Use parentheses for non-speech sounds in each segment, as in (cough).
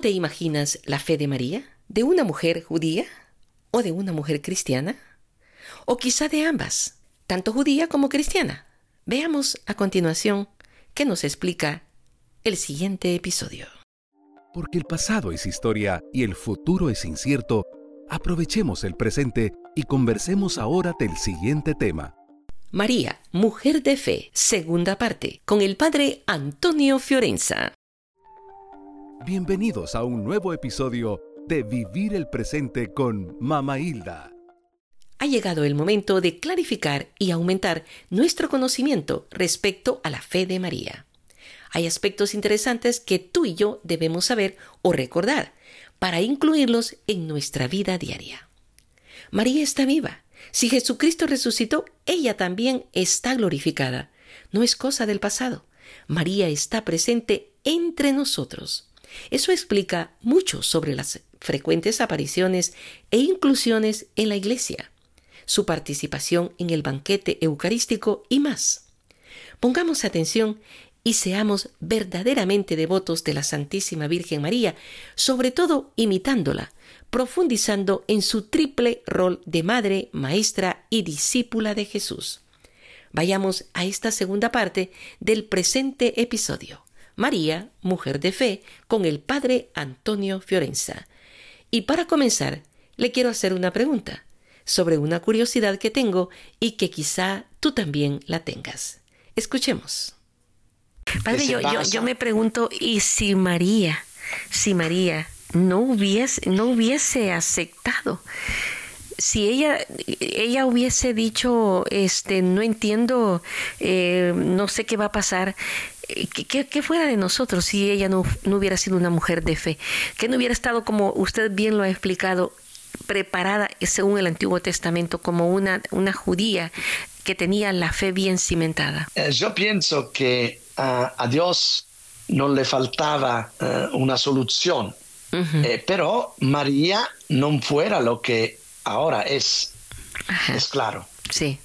¿Cómo te imaginas la fe de María? ¿De una mujer judía? ¿O de una mujer cristiana? ¿O quizá de ambas, tanto judía como cristiana? Veamos a continuación qué nos explica el siguiente episodio. Porque el pasado es historia y el futuro es incierto, aprovechemos el presente y conversemos ahora del siguiente tema. María, mujer de fe, segunda parte, con el padre Antonio Fiorenza. Bienvenidos a un nuevo episodio de Vivir el Presente con Mama Hilda. Ha llegado el momento de clarificar y aumentar nuestro conocimiento respecto a la fe de María. Hay aspectos interesantes que tú y yo debemos saber o recordar para incluirlos en nuestra vida diaria. María está viva. Si Jesucristo resucitó, ella también está glorificada. No es cosa del pasado. María está presente entre nosotros. Eso explica mucho sobre las frecuentes apariciones e inclusiones en la Iglesia, su participación en el banquete eucarístico y más. Pongamos atención y seamos verdaderamente devotos de la Santísima Virgen María, sobre todo imitándola, profundizando en su triple rol de madre, maestra y discípula de Jesús. Vayamos a esta segunda parte del presente episodio. María, mujer de fe, con el padre Antonio Fiorenza. Y para comenzar, le quiero hacer una pregunta sobre una curiosidad que tengo y que quizá tú también la tengas. Escuchemos. Padre, yo, yo, me pregunto, ¿y si María, si María no hubiese, no hubiese aceptado si ella, ella hubiese dicho, este, no entiendo, eh, no sé qué va a pasar, eh, ¿qué, fuera de nosotros si ella no, no hubiera sido una mujer de fe? Que no hubiera estado, como usted bien lo ha explicado, preparada según el Antiguo Testamento como una, una judía que tenía la fe bien cimentada. Eh, yo pienso que a Dios no le faltaba una solución, pero María no fuera lo que ahora es. Es claro. Sí.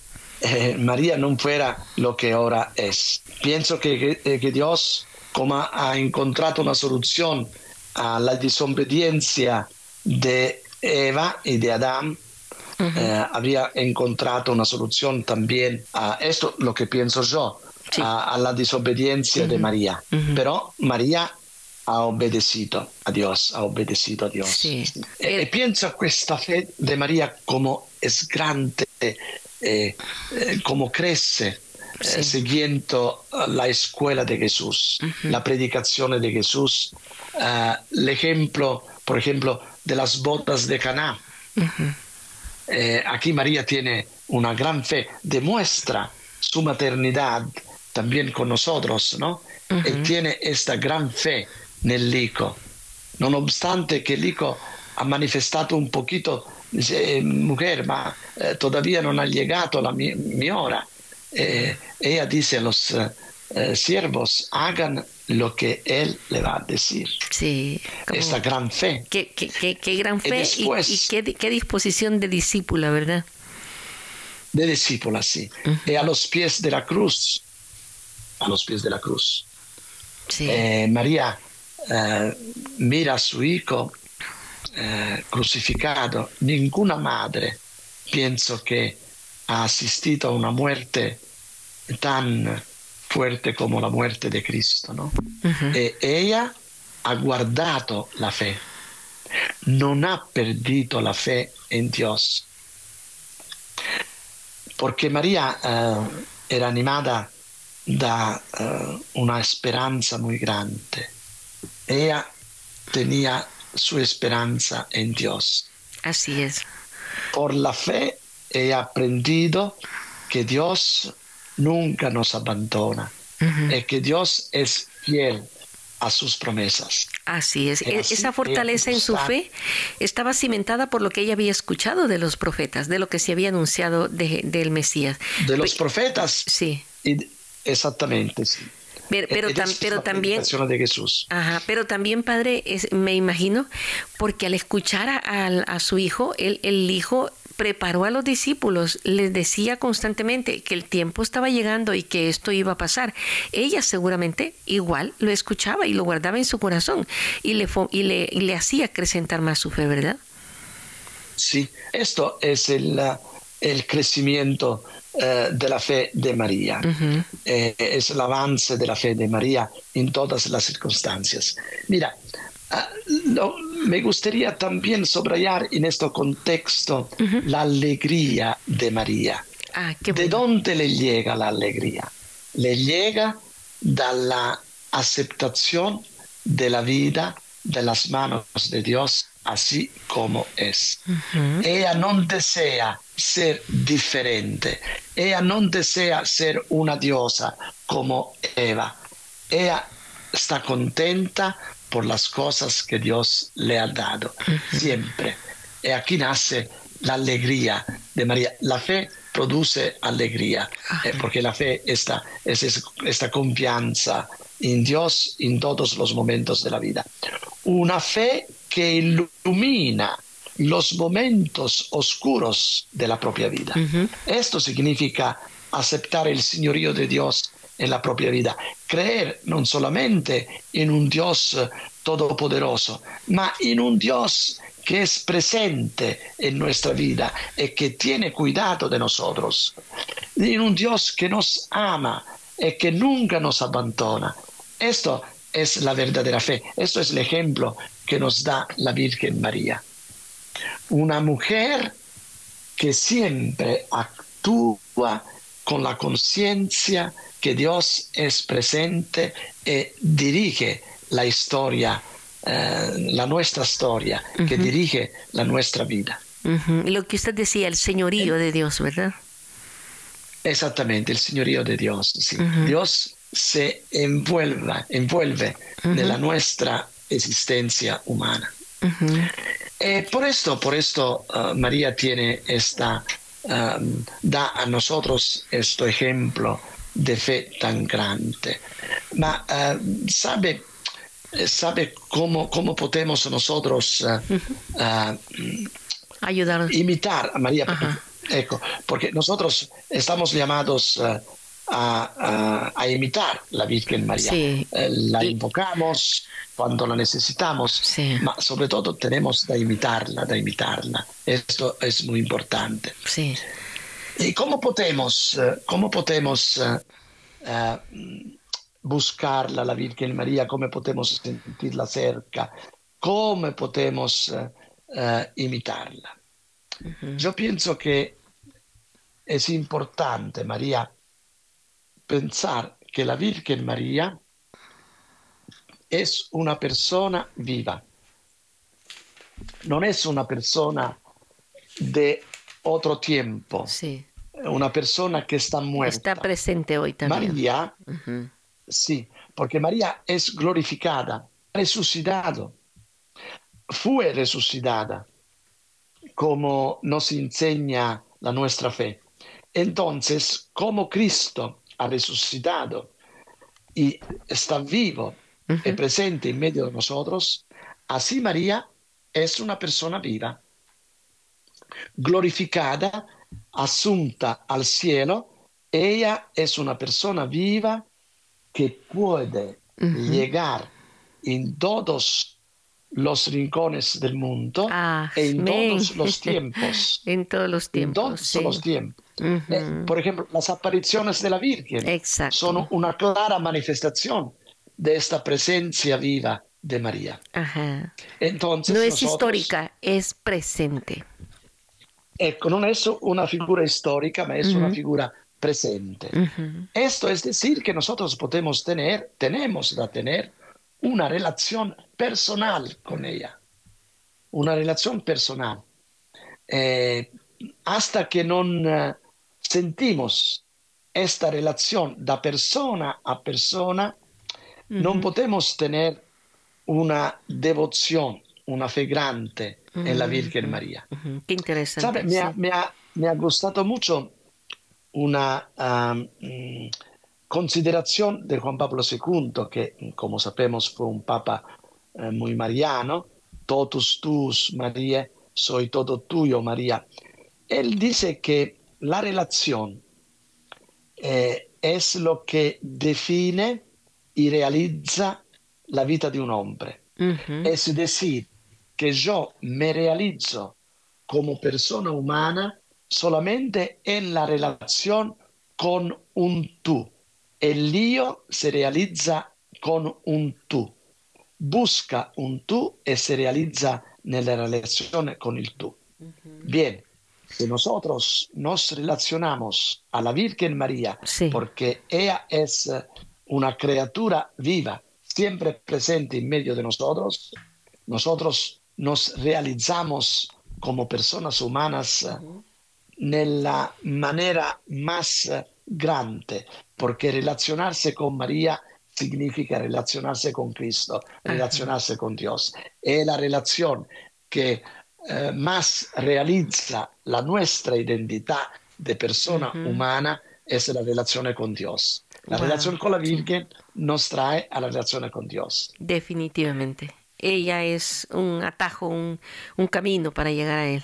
Eh, María no fuera lo que ahora es. Pienso que, que, eh, Dios, como ha encontrado una solución a la desobediencia de Eva y de Adán, eh, habría encontrado una solución también a esto, lo que pienso yo, a, la desobediencia de María. Pero María ha obedecido a Dios, ha obedecido a Dios. Sí. E, e pienso a questa fe di Maria come è grande, eh, eh, come cresce sí. eh, siguiendo la escuela de Jesús, uh -huh. la predicazione di Jesús, uh, l'ejemplo, por ejemplo, de las bodas de Caná. Uh -huh. eh, aquí María tiene una gran fe, demuestra su maternidad también con nosotros, ¿no? Uh -huh. E tiene esta gran fe nell'Ico, nonostante che l'Ico ha manifestato un poquito, dice, eh, mujer, ma eh, todavía non ha llegado la mi, mi hora. Eh, ella dice a los eh, siervos, hagan lo que él le va a decir. Sí. Esa gran fe. Qué, qué, qué, qué gran fe y, después, y, y qué, qué, disposición de discípula, ¿verdad? De discípula, sí. Uh -huh. Y a los pies de la cruz, a los pies de la cruz. Sí. María mira a su hijo eh, crucificado, ninguna madre pienso que ha asistido a una muerte tan fuerte como la muerte de Cristo. ¿no? Uh-huh. E ella ha guardato la fe, non ha perdido la fe en Dios. Porque María eh, era animada da eh, una esperanza muy grande ella tenía su esperanza en Dios. Así es. Por la fe he aprendido que Dios nunca nos abandona uh -huh. y que Dios es fiel a sus promesas. Así es. E así Esa fortaleza en su fe estaba cimentada por lo que ella había escuchado de los profetas, de lo que se había anunciado de, del Mesías. De los profetas. Sí. Y, exactamente, sí. Pero, pero, tam, pero también de Jesús. Ajá, pero también padre es, me imagino porque al escuchar a, a, a su hijo el, el, hijo preparó a los discípulos, les decía constantemente que el tiempo estaba llegando y que esto iba a pasar. Ella seguramente igual lo escuchaba y lo guardaba en su corazón y le, y le, y le hacía acrecentar más su fe, ¿verdad? Sí, esto es el, el crecimiento eh, de la fe de María. eh, es el avance de la fe de María en todas las circunstancias. Mira, uh, me gustaría también subrayar en este contexto uh -huh. la alegría de María. Ah, ¿De dónde le llega la alegría? Le llega dalla aceptación de la vida de las manos de Dios así como es. Uh -huh. Ella no desea ser diferente. Ella no desea ser una diosa como Eva. Ella está contenta por las cosas que Dios le ha dado, siempre. Y aquí nace la alegría de María. La fe produce alegría, eh, porque la fe está, es esta confianza en Dios en todos los momentos de la vida. Una fe que ilumina los momentos oscuros de la propia vida. Uh -huh. Esto significa aceptar el señorío de Dios en la propia vida, creer non solamente en un Dios todopoderoso, ma in un Dios que es presente en nuestra vida y que tiene cuidado de nosotros, en un Dios que nos ama y que nunca nos abandona. Esto es la verdadera fe, esto es el ejemplo que nos da la Virgen María. Una mujer que siempre actúa con la conciencia que Dios es presente y dirige la historia, eh, la nuestra historia, uh -huh. que dirige la nuestra vida. Uh -huh. Lo que usted decía, el señorío de Dios, ¿verdad? Exactamente, el señorío de Dios. Sí. Uh -huh. Dios se envuelve, envuelve nella nuestra existencia humana. Eh, por esto, por esto uh, María tiene esta, um, da a nosotros este ejemplo de fe tan grande. Ma uh, sabe, sabe cómo, cómo podemos nosotros ayudar imitar a María. Ecco, porque nosotros estamos llamados a, a, a, imitar la Virgen María. Sí. Eh, la invocamos cuando la necesitamos, sí. ma sobre todo tenemos de imitarla, de imitarla. Esto es muy importante. Sí. ¿Y cómo podemos, cómo podemos uh, uh, buscarla, la Virgen María? ¿Cómo podemos sentirla cerca? ¿Cómo podemos imitarla? Uh -huh. Yo pienso que es importante, María, pensar que la Virgen María es una persona viva, no es una persona de otro tiempo, sí. una persona que está muerta. Está presente hoy también. María, uh -huh. sí, porque María es glorificada, resucitado, fue resucitada, como nos enseña la nuestra fe. Entonces, como Cristo ha resucitado y está vivo uh -huh. presente en medio de nosotros, así María es una persona viva, glorificada, asunta al cielo. Ella es una persona viva que puede uh -huh. llegar en todos los rincones del mundo ah, en todos los (laughs) tiempos. en todos los tiempos. En todos sí. los tiempos. Uh -huh. eh, por ejemplo, las apariciones de la Virgen Exacto. son una clara manifestación de esta presencia viva de María. Ajá. Entonces, no es nosotros, histórica, es presente. Ecco, non è una figura histórica, ma es uh -huh. una figura presente. Uh -huh. Esto es decir que nosotros podemos tener, tenemos de tener una relación personal con ella, una relación personal. Eh, hasta que non uh, sentimos esta relación da persona a persona, uh -huh. non potemos tener una devoción, una fe grande uh -huh. en la Virgen María. Uh -huh. Qué interesante. ¿Sabe? Me, ha, me, ha, me, ha, gustado mucho una um, consideración de Juan Pablo II, que como sabemos fue un papa uh, muy mariano, totus tus, María, soy todo tuyo, María. él dice que la relación eh, es lo que define y realiza la vida de un hombre. Es decir, que yo me realizo como persona humana solamente en la relación con un tú. El lío se realiza con un tú. Busca un tú y se realiza nella relazione con il tú. Bien, si nosotros nos relacionamos a la Virgen María, sí. porque ella es una criatura viva, siempre presente en medio de nosotros, nosotros nos realizamos como personas humanas uh-huh. nella maniera más grande, porque relazionarse con María significa relazionarse con Cristo, relazionarse uh-huh. con Dios. Es la relación que eh, más realizza la nuestra identità de persona uh-huh. umana es la relazione con Dios. La wow. relación con la Virgen nos trae a la relación con Dios. Definitivamente. ella es un atajo, un, un camino para llegar a Él.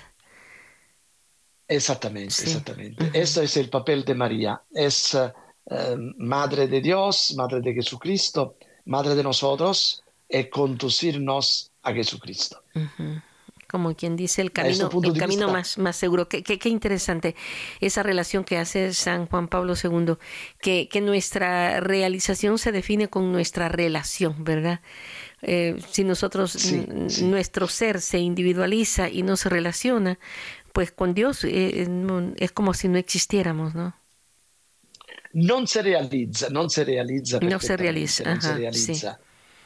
Exactamente, sí. exactamente. Uh -huh. Este es el papel de María. Es uh, madre de Dios, madre de Jesucristo, madre de nosotros, y conducirnos a Jesucristo. Uh -huh como quien dice, el camino, el camino más, más seguro. Qué, qué, qué, interesante esa relación que hace San Juan Pablo II, que, que nuestra realización se define con nuestra relación, ¿verdad? Eh, si nosotros, sí, sí. nuestro ser se individualiza y no se relaciona, pues con Dios eh, no, es como si no existiéramos, ¿no? Non se realizza, non se realizza. No se realiza. Non se realizza.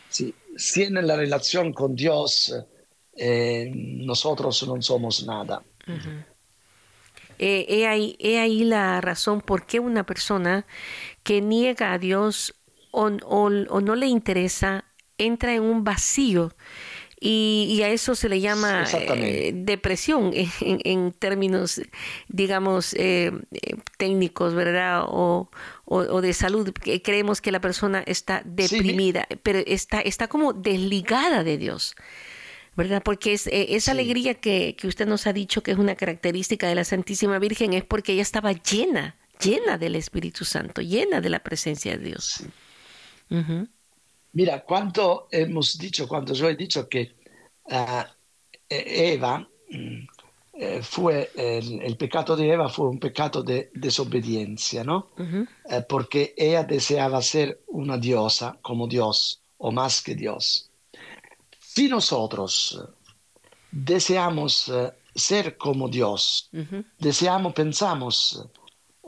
Sí. Si en la relación con Dios eh, nosotros no somos nada. Uh -huh. eh, he, ahí, he ahí la razón por qué una persona que niega a Dios o, o, o no le interesa entra en un vacío y, y, a eso se le llama eh, depresión en, en, términos, digamos, eh, técnicos, ¿verdad? O, o, o, de salud. Creemos que la persona está deprimida, sí. pero está, está como desligada de Dios. ¿Verdad? Porque es, eh, esa sí. alegría que, que, usted nos ha dicho que es una característica de la Santísima Virgen es porque ella estaba llena, llena del Espíritu Santo, llena de la presencia de Dios. Sí. Uh -huh. Mira, cuando hemos dicho, cuando yo he dicho que uh, Eva uh, fue, el, el, pecado de Eva fue un pecado de desobediencia, ¿no? Uh -huh. porque ella deseaba ser una diosa como Dios o más que Dios. Si nosotros deseamos uh, ser como Dios, -huh. deseamos, pensamos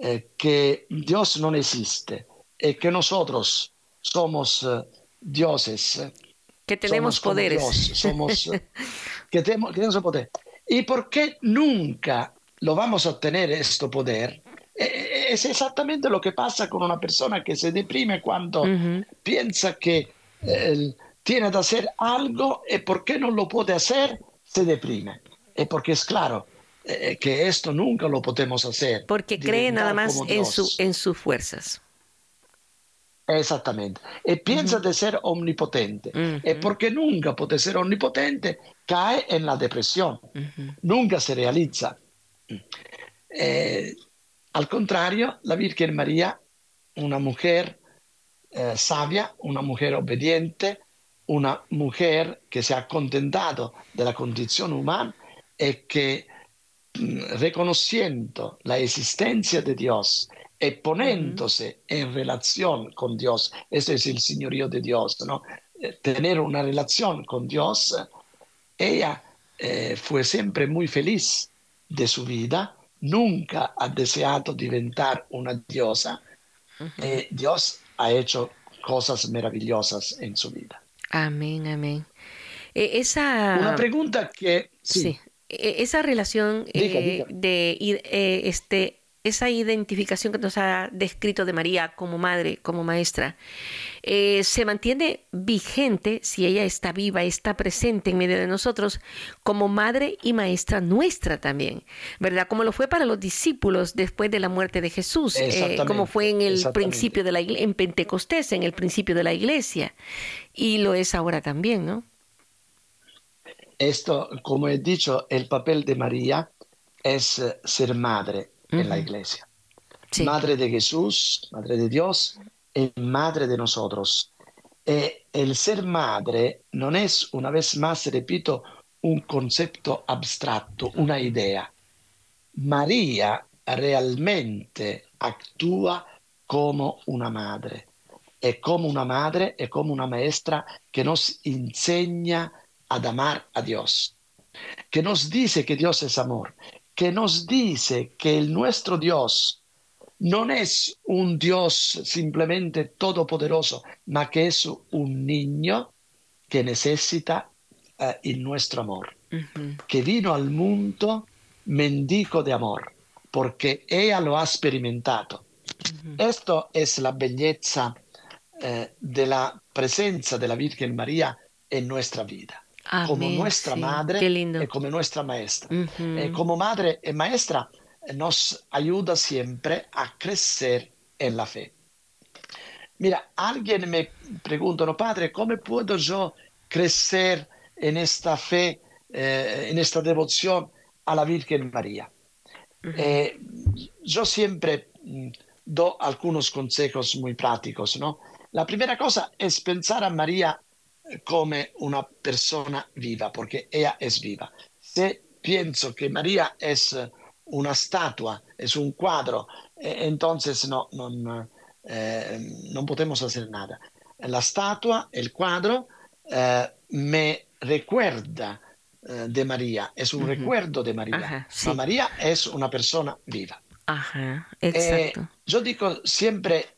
eh, que Dios no existe y que nosotros somos dioses. Que tenemos poderes. Dios, somos, (laughs) que, tenemos, que tenemos poder. ¿Y por qué nunca lo vamos a obtener este poder? Es exactamente lo que pasa con una persona que se deprime cuando uh -huh. piensa que eh, tiene que hacer algo y porque no lo puede hacer, se deprime. Y porque es claro eh, que esto nunca lo podemos hacer. Porque cree nada más en, su, en sus fuerzas. Esattamente. E pensa uh -huh. di essere onnipotente. Uh -huh. E perché nunca può essere onnipotente, cae nella depressione. Uh -huh. Nunca si realizza. Eh, al contrario, la Virgen María, una mujer eh, sabia, una mujer obediente, una mujer que si ha contentado della condizione umana e che reconociendo la existencia de Dios y poniéndose uh -huh. en relación con Dios, eso es el señorío de Dios, ¿no? Eh, tener una relación con Dios, ella eh, fue siempre muy feliz de su vida, nunca ha deseado diventar una diosa, uh -huh. y Dios ha hecho cosas maravillosas en su vida. Amén, amén. E esa... Una pregunta que... Sí. sí. E esa relación diga, eh, diga. de eh, este esa identificación que nos ha descrito de María como madre, como maestra, eh, se mantiene vigente si ella está viva, está presente en medio de nosotros, como madre y maestra nuestra también, ¿verdad? Como lo fue para los discípulos después de la muerte de Jesús, eh, como fue en el principio de la en Pentecostés, en el principio de la iglesia, y lo es ahora también, ¿no? Esto, como he dicho, el papel de María es ser madre en la iglesia. Madre de Jesús, madre de Dios y madre de nosotros. E el ser madre no es, una vez más, repito, un concepto abstracto, una idea. María realmente actúa como una madre. Es como una madre, es como una maestra que nos enseña a amar a Dios, que nos dice que Dios es amor, que nos dice que el nuestro Dios no es un Dios simplemente todopoderoso, ma que es un niño que necesita eh, el nuestro amor, que vino al mundo mendico de amor, porque ella lo ha experimentado. Esto es la belleza eh, de la presencia de la Virgen María en nuestra vida. Como nuestra madre y como nuestra maestra. Eh, como madre y maestra nos ayuda siempre a crecer en la fe. Mira, alguien me pregunta, padre, ¿cómo puedo yo crecer en esta fe, eh, en esta devoción a la Virgen María? Eh, yo siempre mm, doy algunos consejos muy prácticos, ¿no? La primera cosa es pensar a María como una persona viva, porque ella es viva. Si pienso que María es una estatua, es un cuadro, entonces no, no, eh, no podemos hacer nada. La estatua, el cuadro, eh, me recuerda eh, de María, es un recuerdo de María. María es una persona viva. Ajá, exacto. yo digo siempre,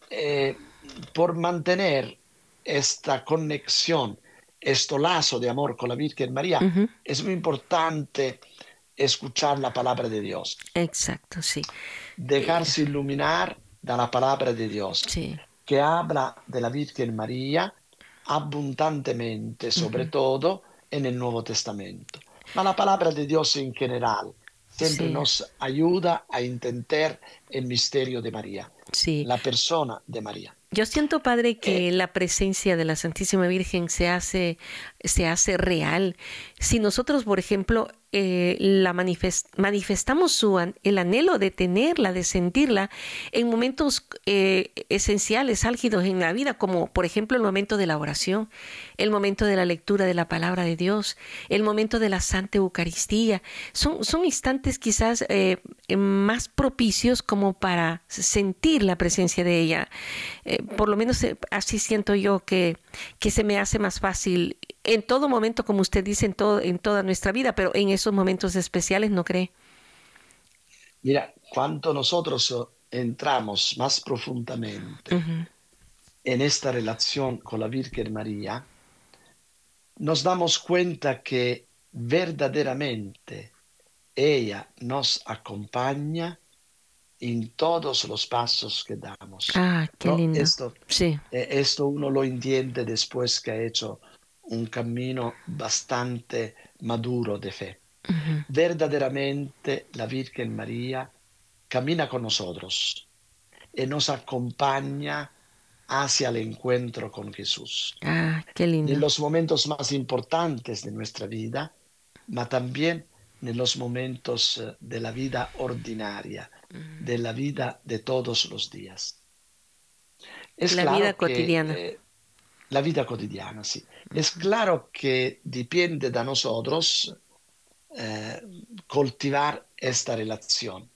por mantener esta conexión, este lazo de amor con la Virgen María, es muy importante escuchar la palabra de Dios. Exacto, sí. Dejarse iluminar de la palabra de Dios, sí. que habla de la Virgen María abundantemente, sobre todo en el Nuevo Testamento. Ma la palabra de Dios en general siempre sí. nos ayuda a entender el misterio de María, sí. la persona de María. Yo siento, Padre, que eh, la presencia de la Santísima Virgen se hace, se hace real. Si nosotros, por ejemplo, eh, la manifestamos su, el anhelo de tenerla, de sentirla en momentos eh, esenciales, álgidos en la vida, como por ejemplo el momento de la oración, el momento de la lectura de la palabra de Dios, el momento de la Santa Eucaristía. Son, son instantes quizás eh, más propicios como para sentir la presencia de ella. por lo menos así siento yo que, que se me hace más fácil en todo momento, como usted dice, en, todo, en toda nuestra vida, pero en esos momentos especiales, ¿no cree? Mira, cuando nosotros entramos más profundamente en esta relación con la Virgen María, nos damos cuenta que verdaderamente ella nos acompaña en todos los pasos que damos. Ah, qué lindo. Esto, sí. Eh, esto uno lo entiende después que ha hecho un camino bastante maduro de fe. Verdaderamente la Virgen María camina con nosotros y nos acompaña hacia el encuentro con Jesús. Ah, qué lindo. En los momentos más importantes de nuestra vida, pero también en los momentos eh, de la vida ordinaria, de la vida de todos los días. Es la vida cotidiana. Eh, la vida cotidiana, sí. Es claro que depende de nosotros eh, cultivar esta relación.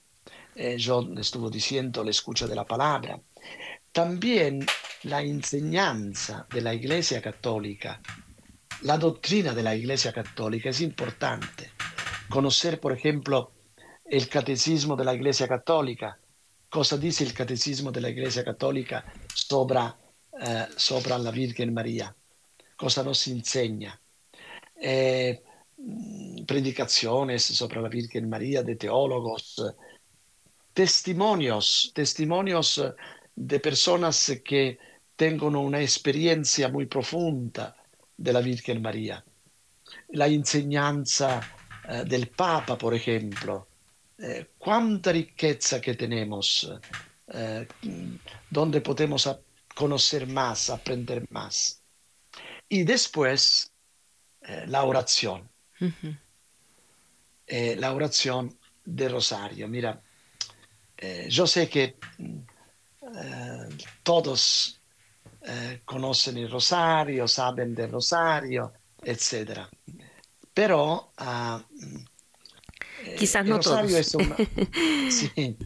Eh, yo estuve diciendo la escucha de la palabra. También la enseñanza de la Iglesia Católica, la doctrina de la Iglesia Católica es importante. Conocer, por ejemplo, el catecismo de la Iglesia Católica. Cosa dice el catecismo de la Iglesia Católica sobre eh, sopra la Virgen María. Cosa nos enseña? Eh, predicaciones sobre la Virgen María de teólogos, testimonios, testimonios de personas que tengan una experiencia muy profunda de la Virgen María. La enseñanza eh, del Papa, por ejemplo. Eh, cuánta riqueza que tenemos, eh, donde podemos conocer más, aprender más. Y después eh, la oración. eh, la oración del rosario. Mira, eh, yo sé que eh, todos eh, conocen el rosario, saben del rosario, etc. Pero uh, quizás no todos. Es una, (laughs) sí,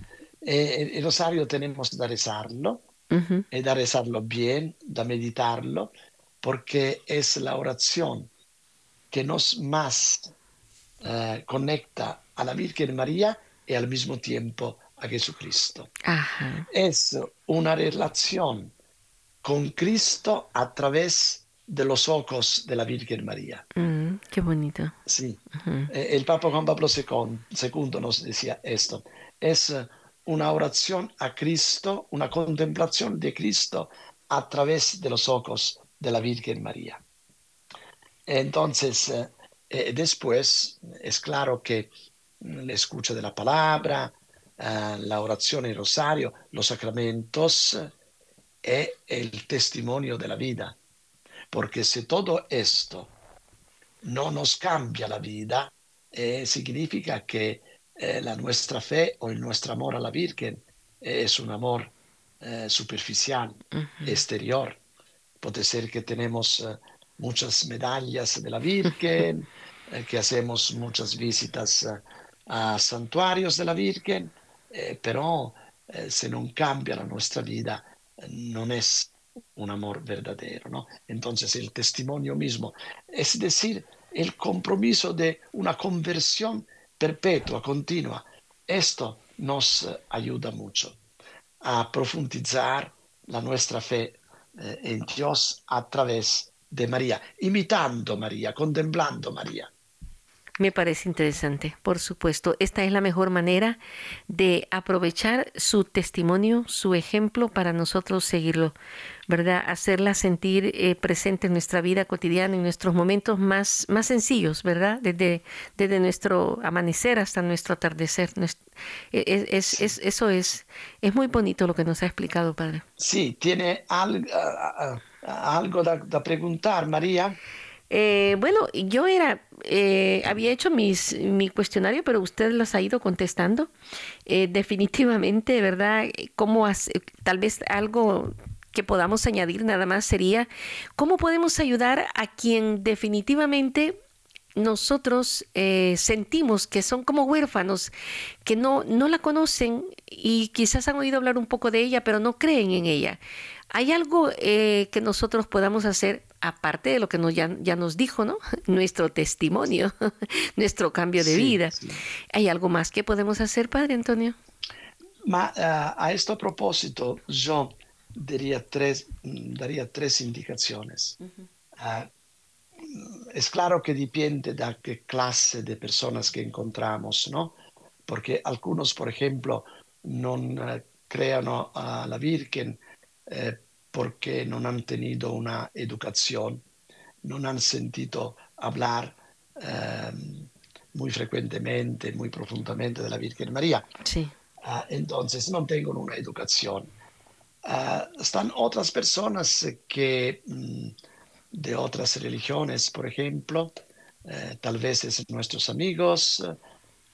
el rosario tenemos que rezarlo uh -huh. y da rezarlo bien, da meditarlo, porque es la oración que nos más uh, conecta a la Virgen María y al mismo tiempo a Jesucristo. Ajá. Es una relación con Cristo a través de los ojos de la Virgen María. Mm, qué bonito. Sí. Uh -huh. El Papa Juan Pablo II nos decía esto. Es una oración a Cristo, una contemplación de Cristo a través de los ojos de la Virgen María. Entonces, eh, después es claro que la escucha de la palabra, uh, la oración y el rosario, los sacramentos, es el testimonio de la vida. Porque si todo esto no nos cambia la vida, eh, significa que eh, la nuestra fe o el nuestro amor a la Virgen es un amor eh, superficial, uh -huh. exterior. Puede ser que tenemos muchas medallas de la Virgen, (laughs) que hacemos muchas visitas a santuarios de la Virgen, pero se no cambia la nuestra vida, no es un amor verdadero, ¿no? Entonces el testimonio mismo, es decir, el compromiso de una conversión perpetua, continua, esto nos ayuda mucho a profundizar la nuestra fe eh, en Dios a través de María, imitando María, contemplando María. Me parece interesante, por supuesto. Esta es la mejor manera de aprovechar su testimonio, su ejemplo para nosotros seguirlo, ¿verdad? Hacerla sentir eh, presente en nuestra vida cotidiana, en nuestros momentos más, más sencillos, ¿verdad? Desde, desde nuestro amanecer hasta nuestro atardecer. Es, es, es, eso es, es muy bonito lo que nos ha explicado, Padre. Sí, ¿tiene algo, algo de preguntar, María? Eh, bueno, yo era, eh, había hecho mis, mi cuestionario, pero usted las ha ido contestando. Eh, definitivamente, ¿verdad? ¿Cómo hace, tal vez algo que podamos añadir nada más sería, ¿cómo podemos ayudar a quien definitivamente nosotros eh, sentimos que son como huérfanos, que no, no la conocen y quizás han oído hablar un poco de ella, pero no creen en ella. ¿Hay algo eh, que nosotros podamos hacer, aparte de lo que nos, ya, ya, nos dijo, ¿no? (laughs) Nuestro testimonio, (laughs) nuestro cambio de sí, vida. Sí. ¿Hay algo más que podemos hacer, Padre Antonio? Ma, uh, a este propósito, yo daría tres, daría tres indicaciones. Uh -huh. uh, es claro que depende de qué clase de personas que encontramos, ¿no? Porque algunos, por ejemplo, no uh, crean a la Virgen eh, porque no han tenido una educación, no han sentido hablar eh, muy frecuentemente, muy profundamente de la Virgen María. Sí. Uh, entonces no tienen una educación. Uh, están otras personas que mm, de otras religiones, por ejemplo, eh, tal vez es nuestros amigos eh,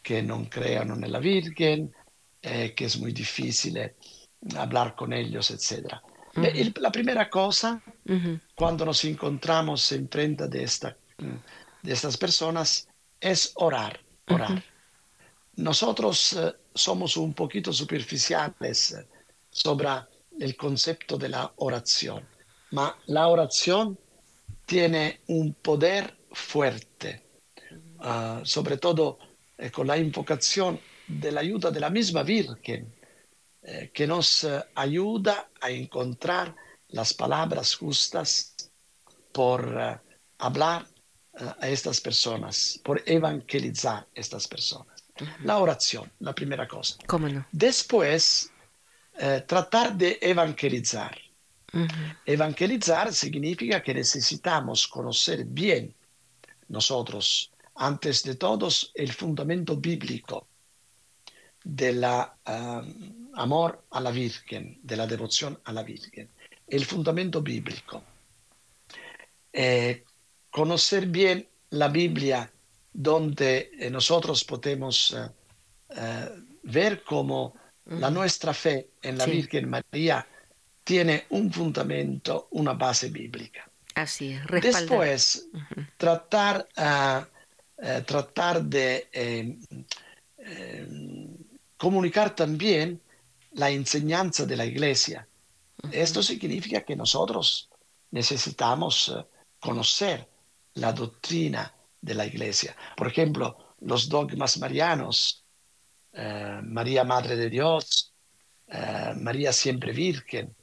que no crean en la Virgen, eh, que es muy difícil hablar con ellos, etc. Uh -huh. El, la primera cosa, uh -huh. cuando nos encontramos enfrente de, esta, de estas personas, es orar, orar. Uh -huh. Nosotros somos un poquito superficiales sobre el concepto de la oración, ma la oración tiene un poder fuerte, uh, sobre todo eh, con la invocación de la ayuda de la misma Virgen, eh, que nos uh, ayuda a encontrar las palabras justas por uh, hablar a estas personas, por evangelizar a estas personas. Uh -huh. La oración, la primera cosa. ¿Cómo no? Después, eh, tratar de evangelizar. -huh. Evangelizar significa que necesitamos conocer bien nosotros, antes de todos, el fundamento bíblico del um, amor a la Virgen, de la devoción a la Virgen, el fundamento bíblico. Eh, conocer bien la Biblia donde eh, nosotros podemos eh, ver cómo la nuestra fe en la Virgen María tiene un fundamento, una base bíblica. Así es, Después, tratar, uh, tratar de comunicar también la enseñanza de la iglesia. Esto significa que nosotros necesitamos conocer la doctrina de la iglesia. Por ejemplo, los dogmas marianos, María Madre de Dios, María Siempre Virgen,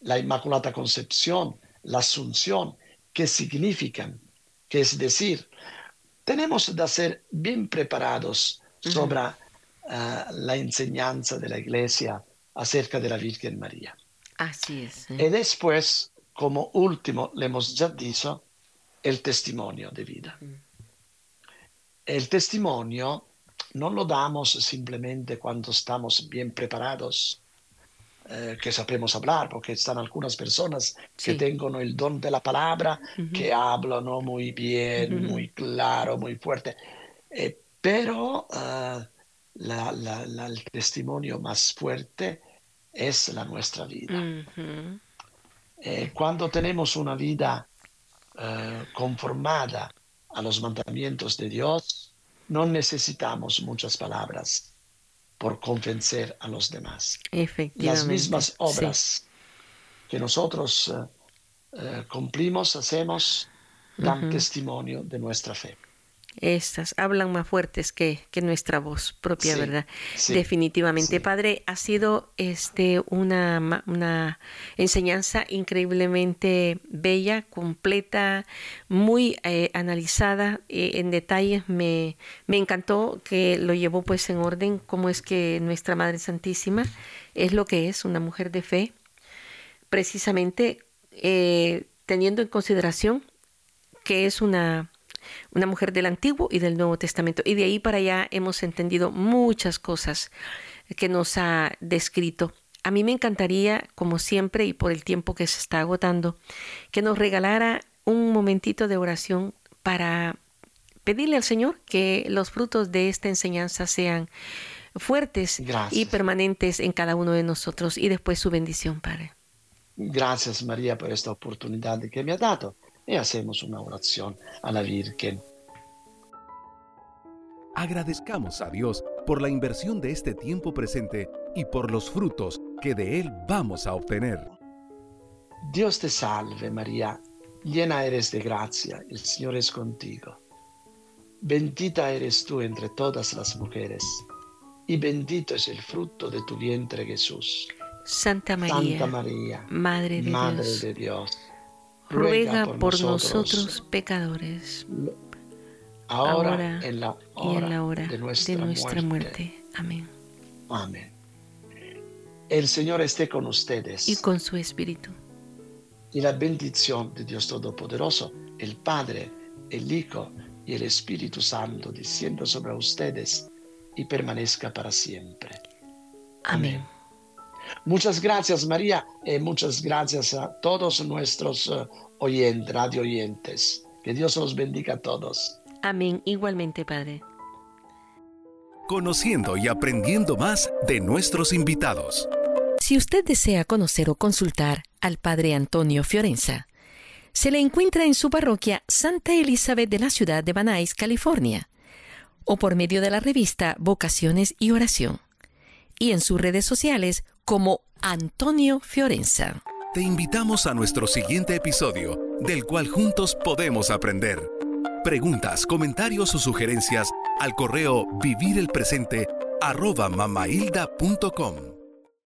la Inmaculada Concepción, la Asunción, qué significan, que es decir, tenemos de ser bien preparados sobre eh, la enseñanza de la Iglesia acerca de la Virgen María. Así es. ¿eh? Y después, como último, le hemos ya dicho, el testimonio de vida. El testimonio no lo damos simplemente cuando estamos bien preparados, eh, que sabemos hablar, porque están algunas personas que tienen el don de la palabra, que hablan muy bien, muy claro, muy fuerte. Eh, pero eh, el testimonio más fuerte es la nuestra vida. cuando tenemos una vida conformada a los mandamientos de Dios, no necesitamos muchas palabras por convencer a los demás. Las mismas obras que nosotros eh, eh, cumplimos, hacemos, dan testimonio de nuestra fe. Estas hablan más fuertes que, que nuestra voz propia, ¿verdad? Definitivamente. Padre, ha sido este una, una enseñanza increíblemente bella, completa, muy eh, analizada eh, en detalles. Me, me encantó que lo llevó pues en orden, cómo es que nuestra Madre Santísima es lo que es, una mujer de fe, precisamente eh, teniendo en consideración que es una una mujer del Antiguo y del Nuevo Testamento. Y de ahí para allá hemos entendido muchas cosas que nos ha descrito. A mí me encantaría, como siempre y por el tiempo que se está agotando, que nos regalara un momentito de oración para pedirle al Señor que los frutos de esta enseñanza sean fuertes y permanentes en cada uno de nosotros y después su bendición, Padre. Gracias María por esta oportunidad que me ha dado y hacemos una oración a la Virgen. Agradezcamos a Dios por la inversión de este tiempo presente y por los frutos que de Él vamos a obtener. Dios te salve María, llena eres de gracia, el Señor es contigo. Bendita eres tú entre todas las mujeres, y bendito es el fruto de tu vientre Jesús. Santa María, Santa María Madre de Madre Dios. de Dios ruega por, nosotros, pecadores, ahora, en la hora, y en la hora de nuestra, muerte. muerte. Amén. Amén. El Señor esté con ustedes. Y con su Espíritu. Y la bendición de Dios Todopoderoso, el Padre, el Hijo y el Espíritu Santo, descienda sobre ustedes y permanezca para siempre. Amén. Muchas gracias María y muchas gracias a todos nuestros uh, oyentes, radio oyentes. Que Dios los bendiga a todos. Amén, igualmente Padre. Conociendo y aprendiendo más de nuestros invitados. Si usted desea conocer o consultar al Padre Antonio Fiorenza, se le encuentra en su parroquia Santa Elizabeth de la ciudad de Van California, o por medio de la revista Vocaciones y Oración, y en sus redes sociales como Antonio Fiorenza. Te invitamos a nuestro siguiente episodio, del cual juntos podemos aprender. Preguntas, comentarios o sugerencias al correo vivirelpresente arroba mamailda.com.